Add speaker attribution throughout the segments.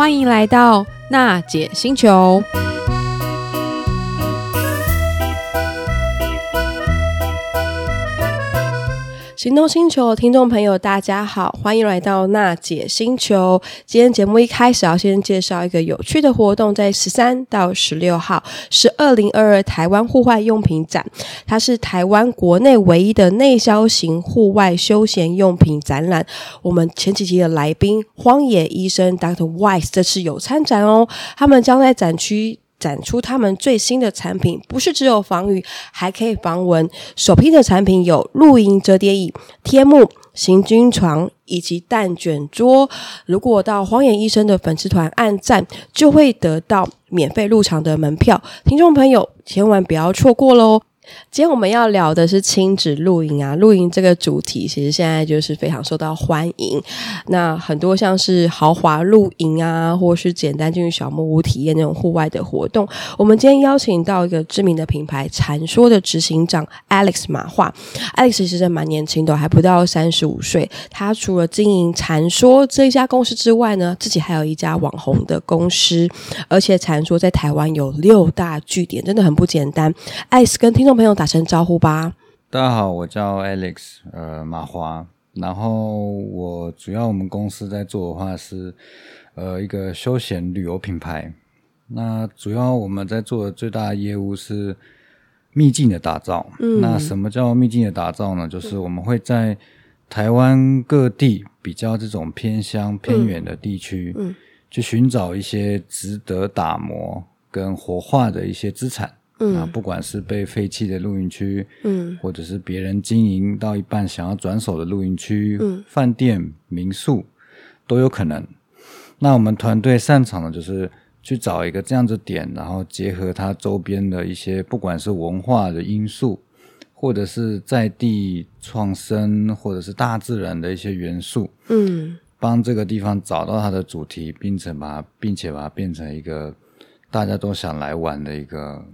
Speaker 1: 欢迎来到娜姐星球。行动星球听众朋友，大家好，欢迎来到娜姐星球。今天节目一开始要先介绍一个有趣的活动，在十三到十六号是二零二二台湾户外用品展，它是台湾国内唯一的内销型户外休闲用品展览。我们前几集的来宾荒野医生 Dr. Wise 这次有参展哦，他们将在展区。展出他们最新的产品，不是只有防雨，还可以防蚊。首批的产品有露营折叠椅、天幕、行军床以及蛋卷桌。如果到荒野医生的粉丝团按赞，就会得到免费入场的门票。听众朋友，千万不要错过喽！今天我们要聊的是亲子露营啊，露营这个主题其实现在就是非常受到欢迎。那很多像是豪华露营啊，或是简单进入小木屋体验那种户外的活动。我们今天邀请到一个知名的品牌传说的执行长 Alex 马化，Alex 其实蛮年轻的，还不到三十五岁。他除了经营传说这一家公司之外呢，自己还有一家网红的公司，而且传说在台湾有六大据点，真的很不简单。Alex 跟听众朋友打声招呼吧。
Speaker 2: 大家好，我叫 Alex，呃，马华。然后我主要我们公司在做的话是，呃，一个休闲旅游品牌。那主要我们在做的最大的业务是秘境的打造。嗯。那什么叫秘境的打造呢？就是我们会在台湾各地比较这种偏乡偏远的地区，嗯，去寻找一些值得打磨跟活化的一些资产。嗯，啊，不管是被废弃的露营区，嗯，或者是别人经营到一半想要转手的露营区，嗯，饭店、民宿都有可能。那我们团队擅长的就是去找一个这样子点，然后结合它周边的一些，不管是文化的因素，或者是在地创生，或者是大自然的一些元素，嗯，帮这个地方找到它的主题，并且把它，并且把它变成一个大家都想来玩的一个。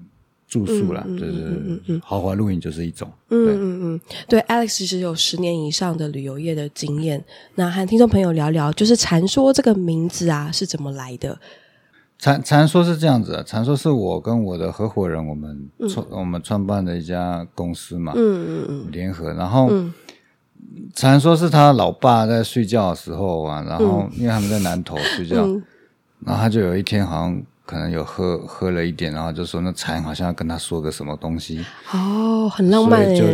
Speaker 2: 住宿啦，嗯、就是豪华露营就是一种。嗯嗯
Speaker 1: 嗯，对，Alex 其实有十年以上的旅游业的经验。那和听众朋友聊聊，就是传说这个名字啊是怎么来的？
Speaker 2: 传传说是这样子的，传说是我跟我的合伙人我们创、嗯、我们创办的一家公司嘛，嗯嗯嗯，联合。然后禅、嗯、说是他老爸在睡觉的时候啊，然后因为他们在南头睡觉，嗯、然后他就有一天好像。可能有喝喝了一点，然后就说那蝉好像要跟他说个什么东西
Speaker 1: 哦，很浪漫
Speaker 2: 就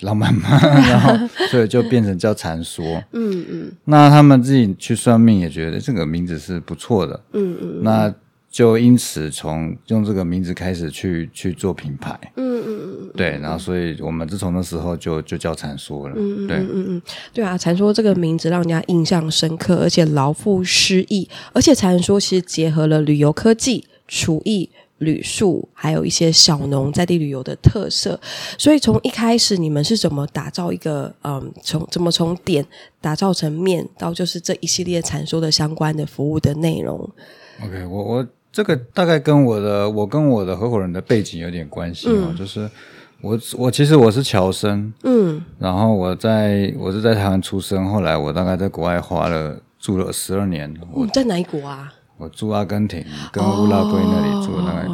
Speaker 2: 浪漫嘛，然后所以就变成叫禅说。嗯嗯，那他们自己去算命也觉得这个名字是不错的。嗯嗯，那。就因此从用这个名字开始去去做品牌，嗯嗯嗯，对，然后所以我们自从那时候就就叫禅说了，嗯对。嗯嗯。嗯，
Speaker 1: 对啊，禅说这个名字让人家印象深刻，而且老馥诗意，而且禅说其实结合了旅游科技、厨艺、旅宿，还有一些小农在地旅游的特色，所以从一开始你们是怎么打造一个嗯，从怎么从点打造成面，到就是这一系列禅说的相关的服务的内容
Speaker 2: ？OK，我我。这个大概跟我的我跟我的合伙人的背景有点关系哦，嗯、就是我我其实我是侨生，嗯，然后我在我是在台湾出生，后来我大概在国外花了住了十二年。
Speaker 1: 我、嗯、在哪一国啊？
Speaker 2: 我住阿根廷跟乌拉圭那里住了大概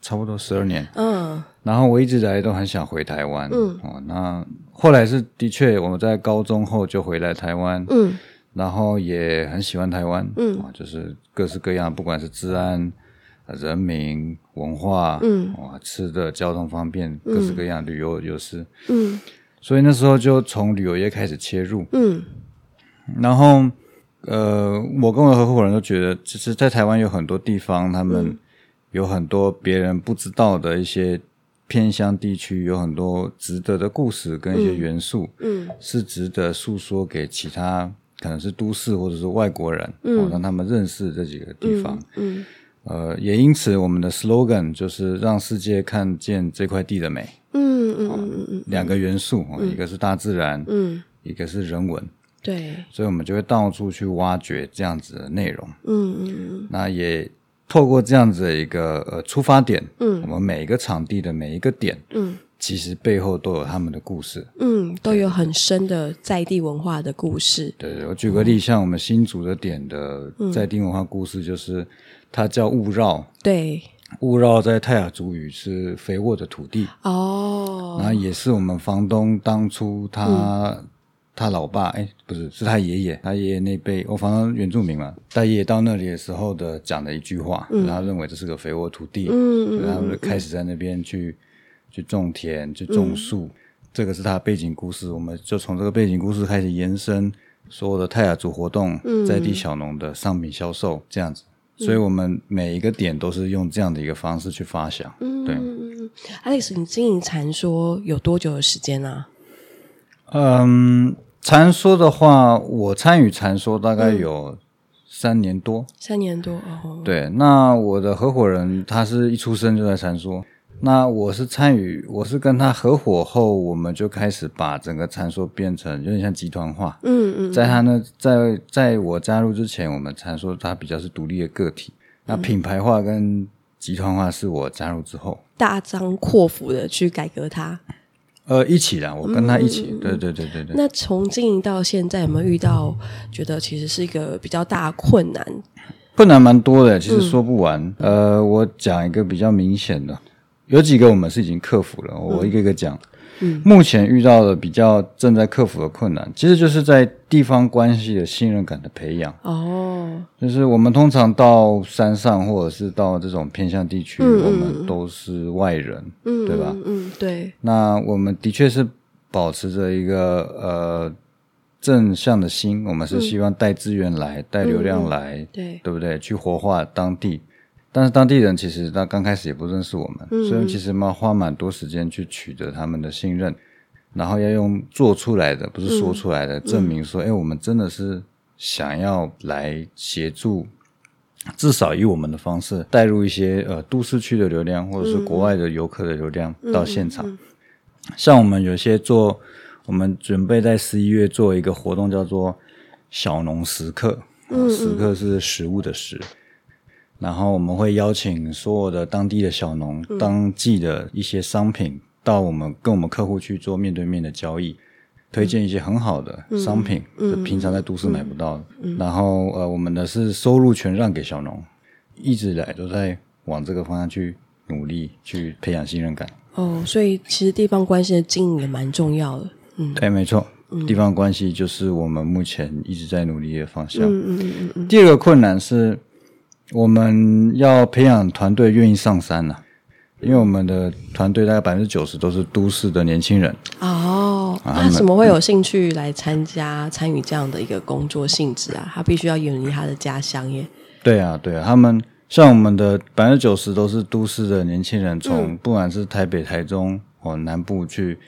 Speaker 2: 差不多十二年，嗯，然后我一直以来都很想回台湾，嗯，哦，那后来是的确我们在高中后就回来台湾，嗯。然后也很喜欢台湾，嗯，就是各式各样，不管是治安、人民、文化，嗯，哇，吃的、交通方便，各式各样，旅游优势，嗯，所以那时候就从旅游业开始切入，嗯，然后，呃，我跟我的合伙人都觉得，其实，在台湾有很多地方，他们有很多别人不知道的一些偏乡地区，有很多值得的故事跟一些元素，嗯，是值得诉说给其他。可能是都市或者是外国人，嗯，让他们认识这几个地方，嗯，嗯。呃，也因此我们的 slogan 就是让世界看见这块地的美，嗯嗯嗯嗯，两个元素，嗯，一个是大自然，嗯，一个是人文，对，所以我们就会到处去挖掘这样子的内容，嗯嗯，那也透过这样子的一个呃出发点，嗯，我们每一个场地的每一个点，嗯，其实背后都有他们的故事，
Speaker 1: 嗯，都有很深的在地文化的故事。
Speaker 2: 对，对，我举个例，像我们新竹的点的在地文化故事，就是、嗯、它叫雾绕，
Speaker 1: 对，
Speaker 2: 雾绕在泰雅族语是肥沃的土地。
Speaker 1: 哦，
Speaker 2: 然后也是我们房东当初他、嗯、他老爸，哎，不是，是他爷爷，他爷爷那辈，我房东原住民嘛，他爷爷到那里的时候的讲的一句话，嗯、然后他认为这是个肥沃土地，嗯，所以他们就开始在那边去。去种田，去种树，嗯，这个是他的背景故事。我们就从这个背景故事开始延伸所有的泰雅族活动，嗯，在地小农的商品销售这样子。所以，我们每一个点都是用这样的一个方式去发想。嗯，对。
Speaker 1: Alex，你经营禅说有多久的时间啊？
Speaker 2: 嗯，禅说的话，我参与禅说大概有三年多。嗯，
Speaker 1: 三年多哦。
Speaker 2: 对，那我的合伙人他是一出生就在禅说。那我是参与，我是跟他合伙后，我们就开始把整个禅说变成有点像集团化。嗯嗯，在他呢，在在我加入之前，我们禅说它比较是独立的个体。那品牌化跟集团化是我加入之后，
Speaker 1: 大张阔斧的去改革它。
Speaker 2: 呃，一起啦，我跟他一起。嗯、对对对对对。
Speaker 1: 那从经营到现在，有没有遇到觉得其实是一个比较大困难？
Speaker 2: 困难蛮多的，其实说不完。嗯、呃，我讲一个比较明显的。有几个我们是已经克服了，我一个一个讲。嗯，目前遇到的比较正在克服的困难，其实就是在地方关系的信任感的培养。哦，就是我们通常到山上或者是到这种偏向地区，嗯，我们都是外人，嗯，对吧？
Speaker 1: 嗯，对。
Speaker 2: 那我们的确是保持着一个呃正向的心，我们是希望带资源来，带流量来，对，对不对？去活化当地。但是当地人其实他刚开始也不认识我们，嗯、所以其实要花蛮多时间去取得他们的信任，然后要用做出来的，不是说出来的，嗯、证明说，哎、嗯，我们真的是想要来协助，至少以我们的方式带入一些呃都市区的流量，或者是国外的游客的流量到现场。像我们有些做，我们准备在十一月做一个活动，叫做小农食客，嗯嗯、食客是食物的食。然后我们会邀请所有的当地的小农、嗯、当季的一些商品到我们跟我们客户去做面对面的交易，推荐一些很好的商品，嗯、就平常在都市买不到的。然后呃，我们的是收入全让给小农，一直以来都在往这个方向去努力，去培养信任感。
Speaker 1: 哦，所以其实地方关系的经营也蛮重要的。嗯，
Speaker 2: 对，没错，地方关系就是我们目前一直在努力的方向。嗯嗯嗯嗯。第二个困难是。我们要培养团队愿意上山了，因为我们的团队大概百分之九十都是都市的年轻人。
Speaker 1: 哦，他怎么会有兴趣来参加参与这样的一个工作性质啊？他必须要远离他的家乡耶。对
Speaker 2: 啊，对啊，他们像我们的百分之九十都是都市的年轻人，从不管是台北、台中或南部去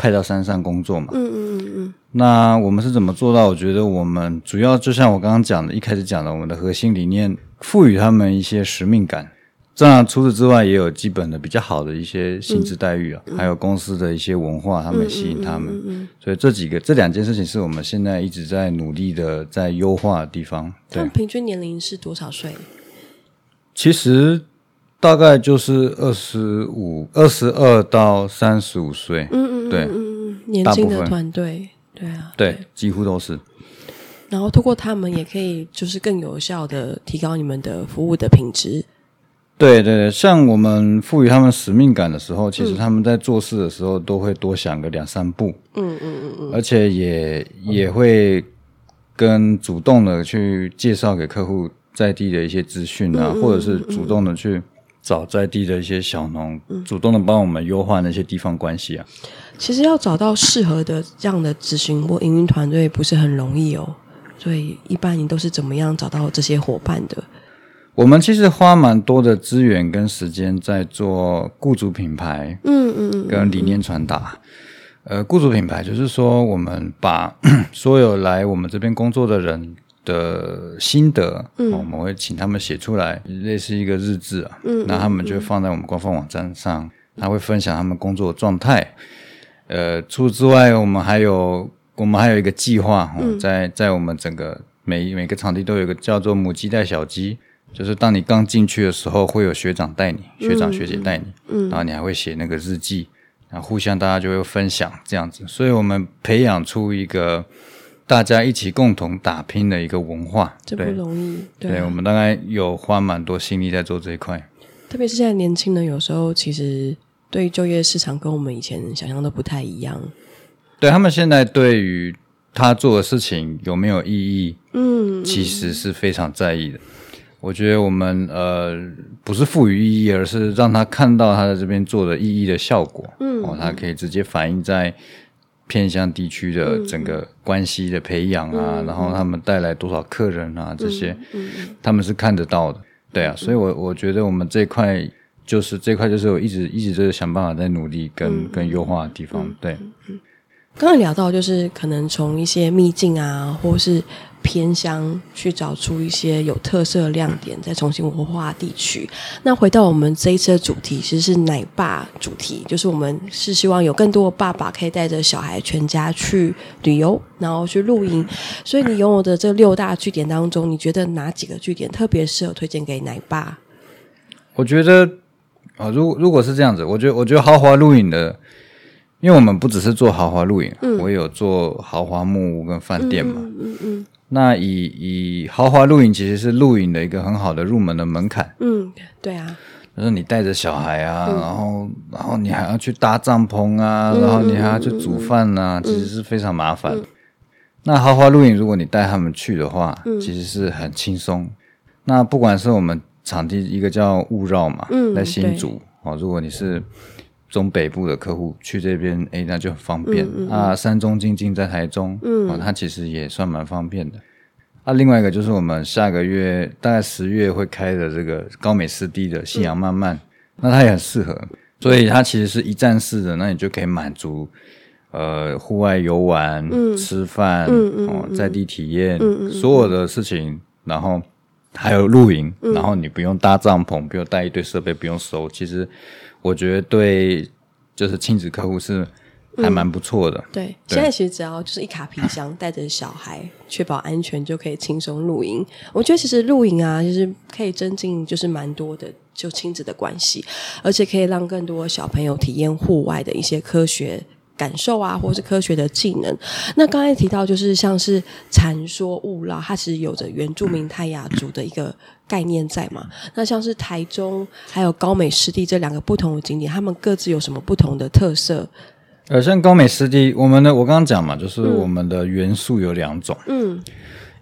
Speaker 2: 派到山上工作嘛。嗯嗯嗯嗯。那我们是怎么做到？我觉得我们主要就像我刚刚讲的，一开始讲的，我们的核心理念。赋予他们一些使命感，这样除此之外也有基本的比较好的一些薪资待遇啊，嗯、还有公司的一些文化，他们吸引他们。所以这几个这两件事情是我们现在一直在努力的在优化的地方。
Speaker 1: 对平均年龄是多少岁？
Speaker 2: 其实大概就是二十五、二十二到三十五岁。嗯嗯嗯，对，嗯嗯，
Speaker 1: 年轻的团队，对啊，
Speaker 2: 对，对，几乎都是。
Speaker 1: 然后通过他们也可以就是更有效的提高你们的服务的品质。
Speaker 2: 对对对，像我们赋予他们使命感的时候，其实他们在做事的时候都会多想个两三步。嗯嗯嗯嗯，而且也也会跟主动的去介绍给客户在地的一些资讯啊，或者是主动的去找在地的一些小农，主动的帮我们优化那些地方关系啊。
Speaker 1: 其实要找到适合的这样的执行或营运团队不是很容易哦。所以，一般你都是怎么样找到这些伙伴的？
Speaker 2: 我们其实花蛮多的资源跟时间在做雇主品牌，嗯嗯，跟理念传达。呃，雇主品牌就是说，我们把 所有来我们这边工作的人的心得，嗯，我们会请他们写出来，类似一个日志啊，嗯，那他们就放在我们官方网站上，他会分享他们工作的状态。呃，除此之外，我们还有。我们还有一个计划，嗯、在在我们整个每每个场地都有一个叫做“母鸡带小鸡”，就是当你刚进去的时候，会有学长带你，学长学姐带你，嗯，然后你还会写那个日记，然后互相大家就会分享这样子，所以我们培养出一个大家一起共同打拼的一个文化，
Speaker 1: 这不容易。
Speaker 2: 对，对，我们大概有花蛮多心力在做这一块，
Speaker 1: 特别是现在年轻人有时候其实对于就业市场跟我们以前想象的不太一样。
Speaker 2: 对，他们现在对于他做的事情有没有意义，嗯，其实是非常在意的。我觉得我们呃不是赋予意义，而是让他看到他在这边做的意义的效果。嗯，哦，他可以直接反映在偏向地区的整个关系的培养啊，嗯、然后他们带来多少客人啊，这些，嗯嗯、他们是看得到的。对啊，所以我我觉得我们这块就是这块就是我一直一直就是想办法在努力跟、嗯、跟优化的地方。对，
Speaker 1: 刚才聊到就是可能从一些秘境啊，或是。偏乡去找出一些有特色的亮点，再重新活化地区。那回到我们这一次的主题，其实是奶爸主题，就是我们是希望有更多的爸爸可以带着小孩全家去旅游，然后去露营。所以你拥有的这六大据点当中，你觉得哪几个据点特别适合推荐给奶爸？
Speaker 2: 我觉得啊，如如果是这样子，我觉得我觉得豪华露营的。因为我们不只是做豪华露营，嗯、我有做豪华木屋跟饭店嘛。嗯嗯，嗯那以以豪华露营其实是露营的一个很好的入门的门槛。嗯，
Speaker 1: 对啊。
Speaker 2: 就是你带着小孩啊，嗯、然后然后你还要去搭帐篷啊，嗯、然后你还要去煮饭啊，嗯、其实是非常麻烦。嗯、那豪华露营如果你带他们去的话，嗯、其实是很轻松。那不管是我们场地一个叫雾绕嘛，嗯、在新竹。哦，如果你是。中北部的客户去这边，哎，那就很方便。嗯嗯、啊，山中静静在台中，嗯，哦，它其实也算蛮方便的。啊，另外一个就是我们下个月大概十月会开的这个高美湿地的夕阳漫漫，嗯、那它也很适合，所以它其实是一站式的，那你就可以满足呃户外游玩、嗯、吃饭、嗯嗯、哦在地体验、所有的事情，然后还有露营，嗯、然后你不用搭帐篷，不用带一堆设备，不用收，其实。我觉得对，就是亲子客户是还蛮不错的。嗯、对，对
Speaker 1: 现在其实只要就是一卡皮箱，带着小孩，确保安全，就可以轻松露营。我觉得其实露营啊，就是可以增进就是蛮多的就亲子的关系，而且可以让更多小朋友体验户外的一些科学。感受啊，或是科学的技能。那刚才提到，就是像是禅说雾绕，它其实有着原住民泰雅族的一个概念在嘛。那像是台中还有高美湿地这两个不同的景点，他们各自有什么不同的特色？
Speaker 2: 呃，像高美湿地，我们的我刚刚讲嘛，就是我们的元素有两种，嗯，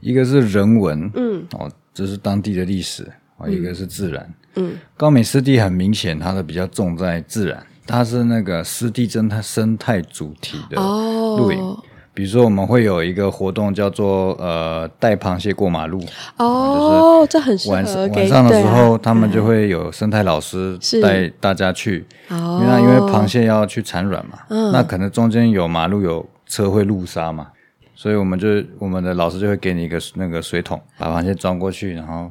Speaker 2: 一个是人文，嗯，哦，这是当地的历史啊，一个是自然，嗯，高美湿地很明显，它的比较重在自然。它是那个湿地生态生态主题的露营，oh. 比如说我们会有一个活动叫做呃带螃蟹过马路。
Speaker 1: 哦，这很
Speaker 2: 晚晚上的时候，啊、他们就会有生态老师带大家去，因为因为螃蟹要去产卵嘛，oh. 那可能中间有马路有车会路杀嘛，所以我们就我们的老师就会给你一个那个水桶，把螃蟹装过去，然后。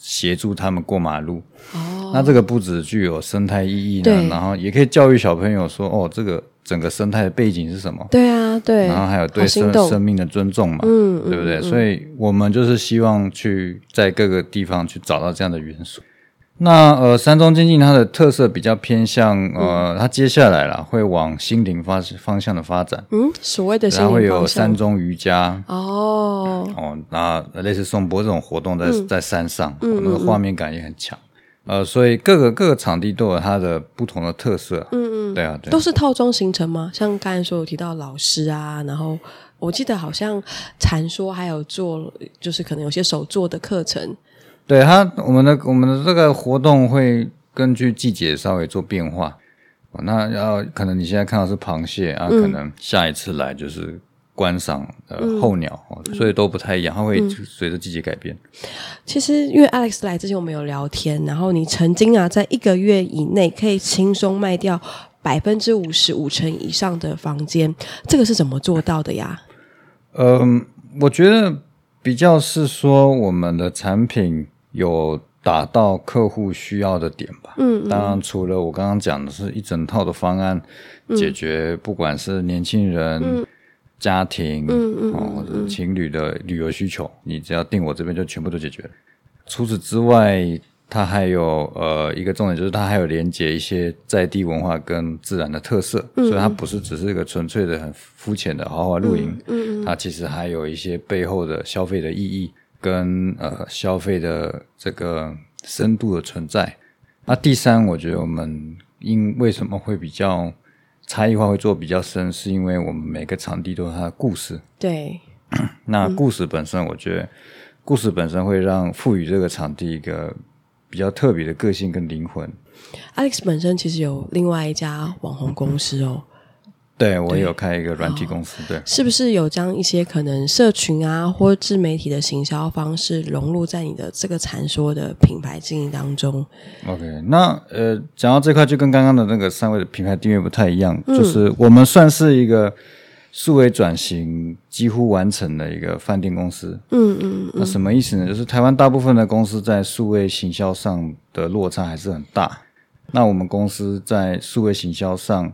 Speaker 2: 协助他们过马路，哦，那这个不只具有生态意义呢，然后也可以教育小朋友说，哦，这个整个生态的背景是什么？
Speaker 1: 对啊，对，
Speaker 2: 然后还有对生生命的尊重嘛，嗯，对不对？嗯嗯、所以我们就是希望去在各个地方去找到这样的元素。那呃，山中经济它的特色比较偏向呃，它接下来啦会往心灵发方向的发展。嗯，
Speaker 1: 所谓的
Speaker 2: 然后会有山中瑜伽。哦。哦，那类似颂钵这种活动在、嗯、在山上，嗯、那个画面感也很强。嗯、呃，所以各个各个场地都有它的不同的特色。嗯嗯，对啊，对啊，
Speaker 1: 都是套装行程吗？像刚才说有提到老师啊，然后我记得好像禅说还有做，就是可能有些手做的课程。
Speaker 2: 对它，我们的我们的这个活动会根据季节稍微做变化。那要可能你现在看到是螃蟹啊，可能下一次来就是观赏呃候鸟，嗯、所以都不太一样，它会随着季节改变。
Speaker 1: 其实因为 Alex 来之前我们有聊天，然后你曾经啊在一个月以内可以轻松卖掉百分之五十五成以上的房间，这个是怎么做到的呀？
Speaker 2: 嗯，我觉得比较是说我们的产品。有达到客户需要的点吧。嗯，嗯，当然除了我刚刚讲的是一整套的方案，嗯、解决不管是年轻人、嗯、家庭，嗯嗯，哦，或者情侣的旅游需求，你只要订我这边就全部都解决了。除此之外，它还有呃一个重点就是它还有连接一些在地文化跟自然的特色，嗯、所以它不是只是一个纯粹的很肤浅的豪华露营，嗯，嗯它其实还有一些背后的消费的意义跟呃消费的这个深度的存在。那第三，我觉得我们因为什么会比较差异化会做比较深，是因为我们每个场地都有它的故事，
Speaker 1: 对，
Speaker 2: 那故事本身，我觉得故事本身会让赋予这个场地一个。比较特别的个性跟灵魂。
Speaker 1: Alex 本身其实有另外一家网红公司哦，
Speaker 2: 对，我也有开一个软体公司，
Speaker 1: 对，是不是有将一些可能社群啊或自媒体的行销方式融入在你的这个传说的品牌经营当中
Speaker 2: ？OK，那呃，讲到这块就跟刚刚的那个三位的品牌定位不太一样，嗯、就是我们算是一个。数位转型几乎完成的一个饭店公司，嗯嗯，嗯，那什么意思呢？就是台湾大部分的公司在数位行销上的落差还是很大。那我们公司在数位行销上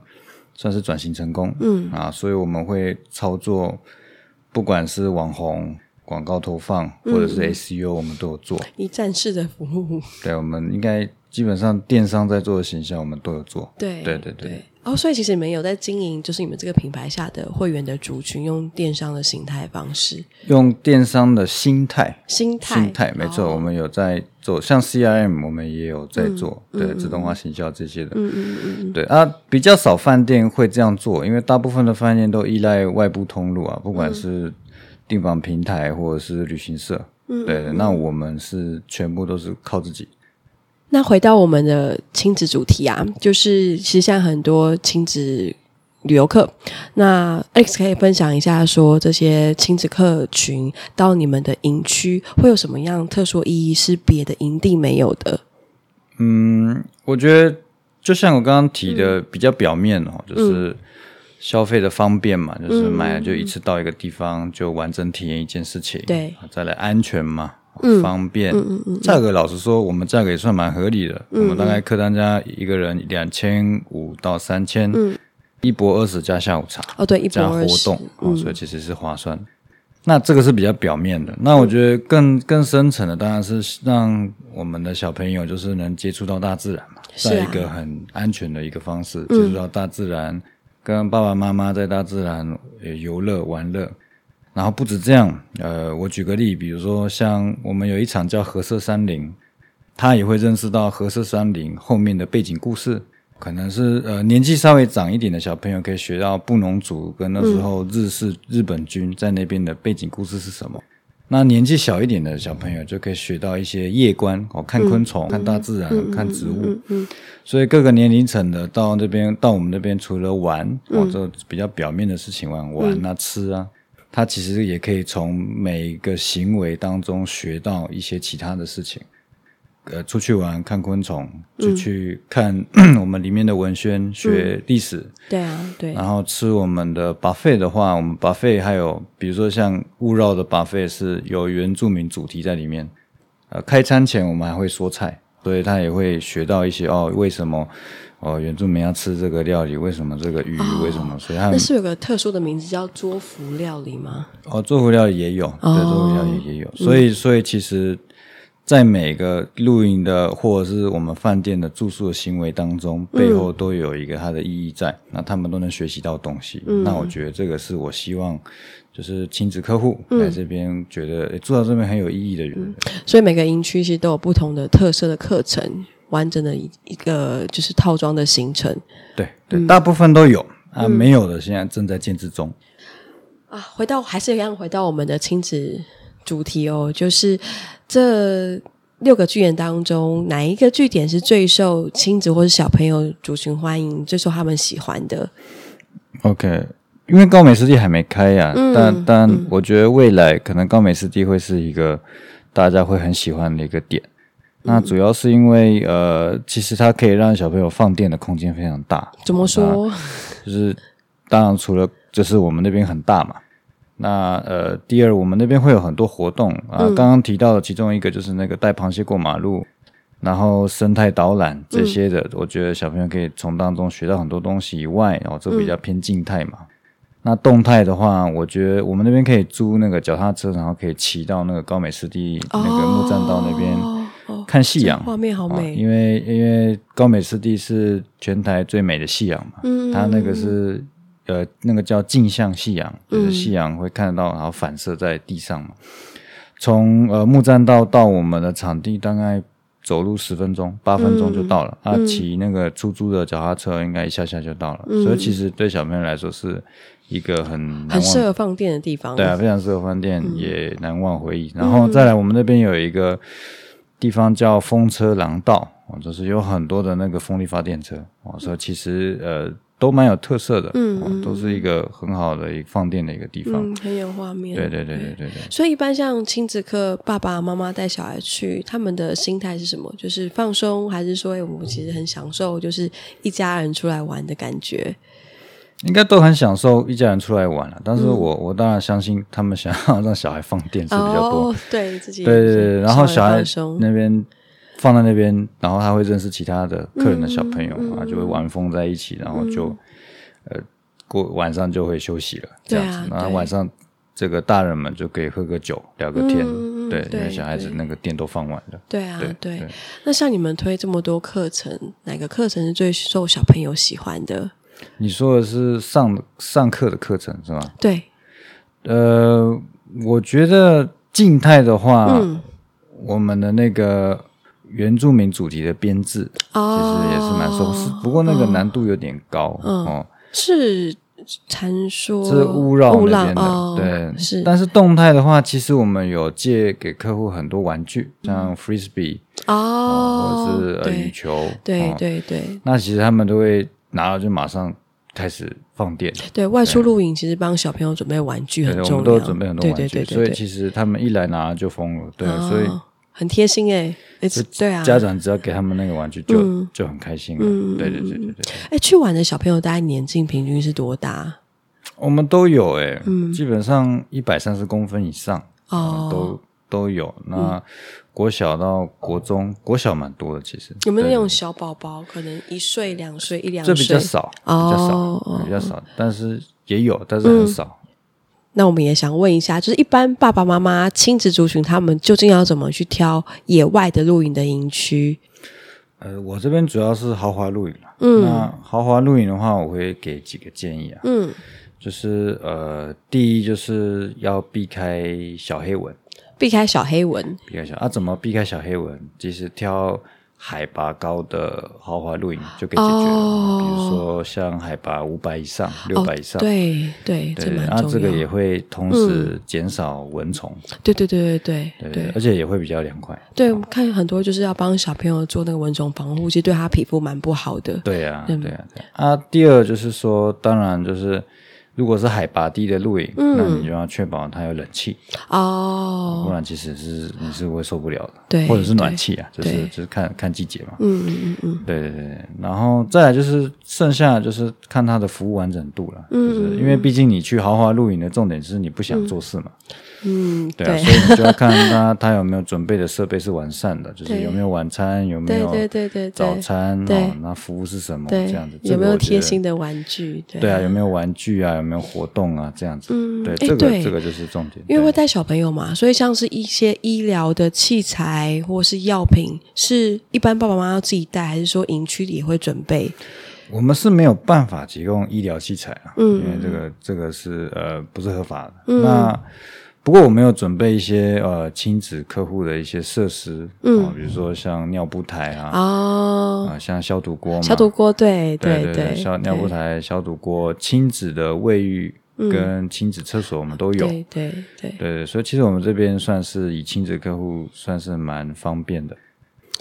Speaker 2: 算是转型成功，嗯啊，所以我们会操作，不管是网红广告投放或者是 SEO，我们都有做
Speaker 1: 一站式的服务。
Speaker 2: 对，我们应该基本上电商在做的形象，我们都有做。
Speaker 1: 对
Speaker 2: 对对对。对
Speaker 1: 哦，所以其实你们有在经营，就是你们这个品牌下的会员的族群，用电商的形态方式，
Speaker 2: 用电商的心态，
Speaker 1: 心态，
Speaker 2: 心态，没错，哦、我们有在做，像 CRM，我们也有在做，嗯、对，嗯、自动化行销这些的，嗯嗯嗯，对啊，比较少饭店会这样做，因为大部分的饭店都依赖外部通路啊，不管是订房平台或者是旅行社，嗯，对，那我们是全部都是靠自己。
Speaker 1: 那回到我们的亲子主题啊，就是其实现在很多亲子旅游客，那 Alex 可以分享一下，说这些亲子客群到你们的营区会有什么样特殊意义，是别的营地没有的？
Speaker 2: 嗯，我觉得就像我刚刚提的，比较表面哦，嗯、就是消费的方便嘛，嗯、就是买了就一次到一个地方就完整体验一件事情，
Speaker 1: 对，
Speaker 2: 再来安全嘛。方便，嗯嗯嗯，价格老实说，我们价格也算蛮合理的。我们大概客单价一个人两千五到三千，嗯，一博二十加下午茶。
Speaker 1: 哦，对，一
Speaker 2: 加活动，嗯、哦，所以其实是划算。那这个是比较表面的。那我觉得更更深层的，当然是让我们的小朋友就是能接触到大自然嘛，在一个很安全的一个方式、啊、接触到大自然，嗯、跟爸爸妈妈在大自然游乐玩乐。然后不止这样，呃，我举个例，比如说像我们有一场叫“和色山林”，他也会认识到和色山林后面的背景故事，可能是呃年纪稍微长一点的小朋友可以学到布农族跟那时候日式、嗯、日本军在那边的背景故事是什么。那年纪小一点的小朋友就可以学到一些夜观哦，看昆虫、嗯、看大自然、嗯、看植物。所以各个年龄层的到那边到我们那边，除了玩哦，这比较表面的事情玩玩啊、嗯、吃啊。他其实也可以从每一个行为当中学到一些其他的事情，呃，出去玩看昆虫，就去看、嗯、我们里面的文宣，学历史。嗯、
Speaker 1: 对啊，对。
Speaker 2: 然后吃我们的 buffet 的话，我们 buffet 还有比如说像勿绕的 buffet 是有原住民主题在里面。呃，开餐前我们还会说菜，所以他也会学到一些哦，为什么？哦，原住民要吃这个料理，为什么这个鱼？哦、为什么？所以它
Speaker 1: 那是有个特殊的名字叫桌服料理吗？
Speaker 2: 哦，桌服料理也有，桌服料理也有。所以，所以其实，在每个露营的或者是我们饭店的住宿的行为当中，背后都有一个它的意义在。嗯、那他们都能学习到东西。嗯、那我觉得这个是我希望，就是亲子客户来这边觉得、嗯、住到这边很有意义的人、嗯。
Speaker 1: 所以每个营区其实都有不同的特色的课程。完整的一一个就是套装的行程，
Speaker 2: 对对，嗯、大部分都有啊，没有的现在正在建制中。
Speaker 1: 啊，回到还是一样，回到我们的亲子主题哦，就是这六个据点当中，哪一个据点是最受亲子或者小朋友族群欢迎，最受他们喜欢的
Speaker 2: ？OK，因为高美湿地还没开呀、啊，嗯、但但我觉得未来可能高美湿地会是一个大家会很喜欢的一个点。那主要是因为，呃，其实它可以让小朋友放电的空间非常大。
Speaker 1: 怎么说？
Speaker 2: 就是，当然除了就是我们那边很大嘛。那呃，第二，我们那边会有很多活动啊。刚刚提到的其中一个就是那个带螃蟹过马路，然后生态导览这些的，我觉得小朋友可以从当中学到很多东西以外，然后这比较偏静态嘛。那动态的话，我觉得我们那边可以租那个脚踏车，然后可以骑到那个高美湿地那个木栈道那边。看夕阳，
Speaker 1: 画面好美。
Speaker 2: 因为因为高美湿地是全台最美的夕阳嘛，嗯，它那个是呃那个叫镜像夕阳，就是夕阳会看得到，然后反射在地上嘛。从呃木栈道到我们的场地大概走路十分钟，八分钟就到了。啊，骑那个出租的脚踏车应该一下下就到了。所以其实对小朋友来说是。一个很
Speaker 1: 很适合放电的地方，
Speaker 2: 对啊，非常适合放电，嗯、也难忘回忆。然后再来，我们那边有一个地方叫风车廊道，哦，就是有很多的那个风力发电车，哦，所以其实呃都蛮有特色的，嗯、哦，都是一个很好的一个放电的一个地方，
Speaker 1: 嗯，很有画面。
Speaker 2: 对对对对对对。
Speaker 1: 所以一般像亲子课，爸爸妈妈带小孩去，他们的心态是什么？就是放松，还是说，哎，我们其实很享受，就是一家人出来玩的感觉？
Speaker 2: 应该都很享受一家人出来玩了，但是我、嗯、我当然相信他们想要让小孩放电是比较多，
Speaker 1: 哦、对自己
Speaker 2: 对对对，然后小孩那边放在那边，然后他会认识其他的客人的小朋友啊，嗯、就会玩疯在一起，然后就、嗯、呃过晚上就会休息了，这样子，啊、然后晚上这个大人们就可以喝个酒聊个天，嗯、对，因为小孩子那个电都放完了，
Speaker 1: 对啊对，对，那像你们推这么多课程，哪个课程是最受小朋友喜欢的？
Speaker 2: 你说的是上上课的课程是吗？
Speaker 1: 对，
Speaker 2: 呃，我觉得静态的话，嗯、我们的那个原住民主题的编制，哦、其实也是蛮受是，不过那个难度有点高、嗯、哦。
Speaker 1: 是传说，
Speaker 2: 是乌绕那边的，哦、对，是。但是动态的话，其实我们有借给客户很多玩具，像 Frisbee 哦，哦，或者是呃羽球，
Speaker 1: 对对对。
Speaker 2: 那其实他们都会。拿了就马上开始放电。
Speaker 1: 对，外出露营其实帮小朋友准备玩具很重要。
Speaker 2: 我们都准备很多玩具，所以其实他们一来拿就疯了。对，所以
Speaker 1: 很贴心哎。对啊，
Speaker 2: 家长只要给他们那个玩具就就很开心了。对对对对对。
Speaker 1: 哎，去玩的小朋友大概年纪平均是多大？
Speaker 2: 我们都有哎，基本上一百三十公分以上哦，都都有。那国小到国中，国小蛮多的，其实
Speaker 1: 有没有那种小宝宝，可能一岁、两岁、一两岁？
Speaker 2: 这比较少，比较少，比较少，但是也有，但是很少。
Speaker 1: 那我们也想问一下，就是一般爸爸妈妈亲子族群，他们究竟要怎么去挑野外的露营的营区？
Speaker 2: 呃，我这边主要是豪华露营了。嗯，那豪华露营的话，我会给几个建议啊。嗯，就是呃，第一就是要避开小黑蚊。
Speaker 1: 避开小黑蚊，
Speaker 2: 避开小啊？怎么避开小黑蚊？其实挑海拔高的豪华露营就可以解决了。哦、比如说像海拔五百以上、六百以上，
Speaker 1: 对对对，
Speaker 2: 然后这个也会同时减少蚊虫。
Speaker 1: 对对对对对对，对，
Speaker 2: 而且也会比较凉快。
Speaker 1: 对，我看很多就是要帮小朋友做那个蚊虫防护，其实对他皮肤蛮不好的。
Speaker 2: 对呀，对呀，对啊。第二就是说，当然就是。如果是海拔低的露营，嗯、那你就要确保它有冷气哦，不然其实是你是会受不了的。对，或者是暖气啊，就是就是看看季节嘛。嗯嗯嗯嗯，对对对。然后再来就是剩下就是看它的服务完整度了，嗯、就是因为毕竟你去豪华露营的重点是你不想做事嘛。嗯
Speaker 1: 嗯，
Speaker 2: 对啊，所以你就要看他他有没有准备的设备是完善的，就是有没有晚餐，有没有对对对早餐，对，那服务是什么这样子，
Speaker 1: 有没有贴心的玩具？
Speaker 2: 对啊，有没有玩具啊？有没有活动啊？这样子，嗯，对，这个这个就是重点。
Speaker 1: 因为会带小朋友嘛，所以像是一些医疗的器材或是药品，是一般爸爸妈妈要自己带，还是说营区里也会准备？
Speaker 2: 我们是没有办法提供医疗器材啊，嗯，因为这个这个是呃不是合法的，那。不过我们有准备一些呃亲子客户的一些设施，嗯，比如说像尿布台啊，哦，啊，像消毒锅嘛，
Speaker 1: 消毒锅，对对
Speaker 2: 对对，消尿布台、消毒锅，亲子的卫浴跟亲子厕所我们都有，对对对。对，所以其实我们这边算是以亲子客户算是蛮方便的。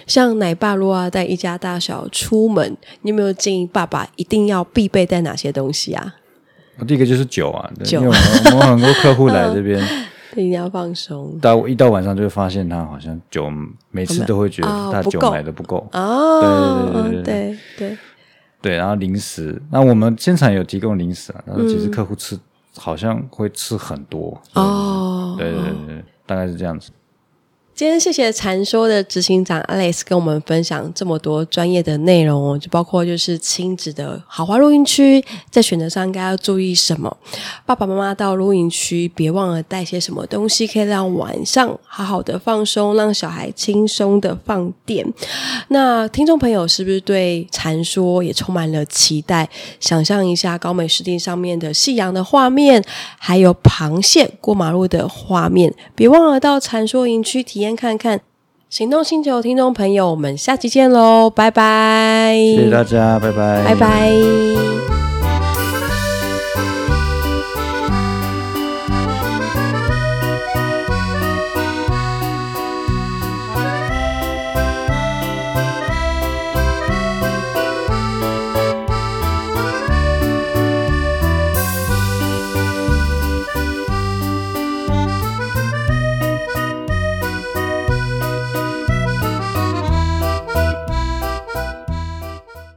Speaker 1: 像奶爸如果要带一家大小出门，你有没有建议爸爸一定要必备带哪些东西啊？
Speaker 2: 第一个就是酒啊，酒，因为我们很多客户来 这边。
Speaker 1: 一定要放松。
Speaker 2: 到一到晚上就会发现他好像酒，每次都会觉得他酒买的不够。哦，对对对对对对对。然后零食，那我们现场有提供零食啊，但是其实客户吃好像会吃很多。哦，对对对，大概是这样子。
Speaker 1: 今天谢谢禅说的执行长 Alex 跟我们分享这么多专业的内容哦，就包括就是亲子的豪华露营区，在选择上应该要注意什么？爸爸妈妈到露营区别忘了带些什么东西，可以让晚上好好的放松，让小孩轻松的放电。那听众朋友是不是对禅说也充满了期待？想象一下高美湿地上面的夕阳的画面，还有螃蟹过马路的画面，别忘了到禅说营区体验看看。行动星球听众朋友，我们下期见喽，拜拜！
Speaker 2: 谢谢大家，拜拜，
Speaker 1: 拜拜。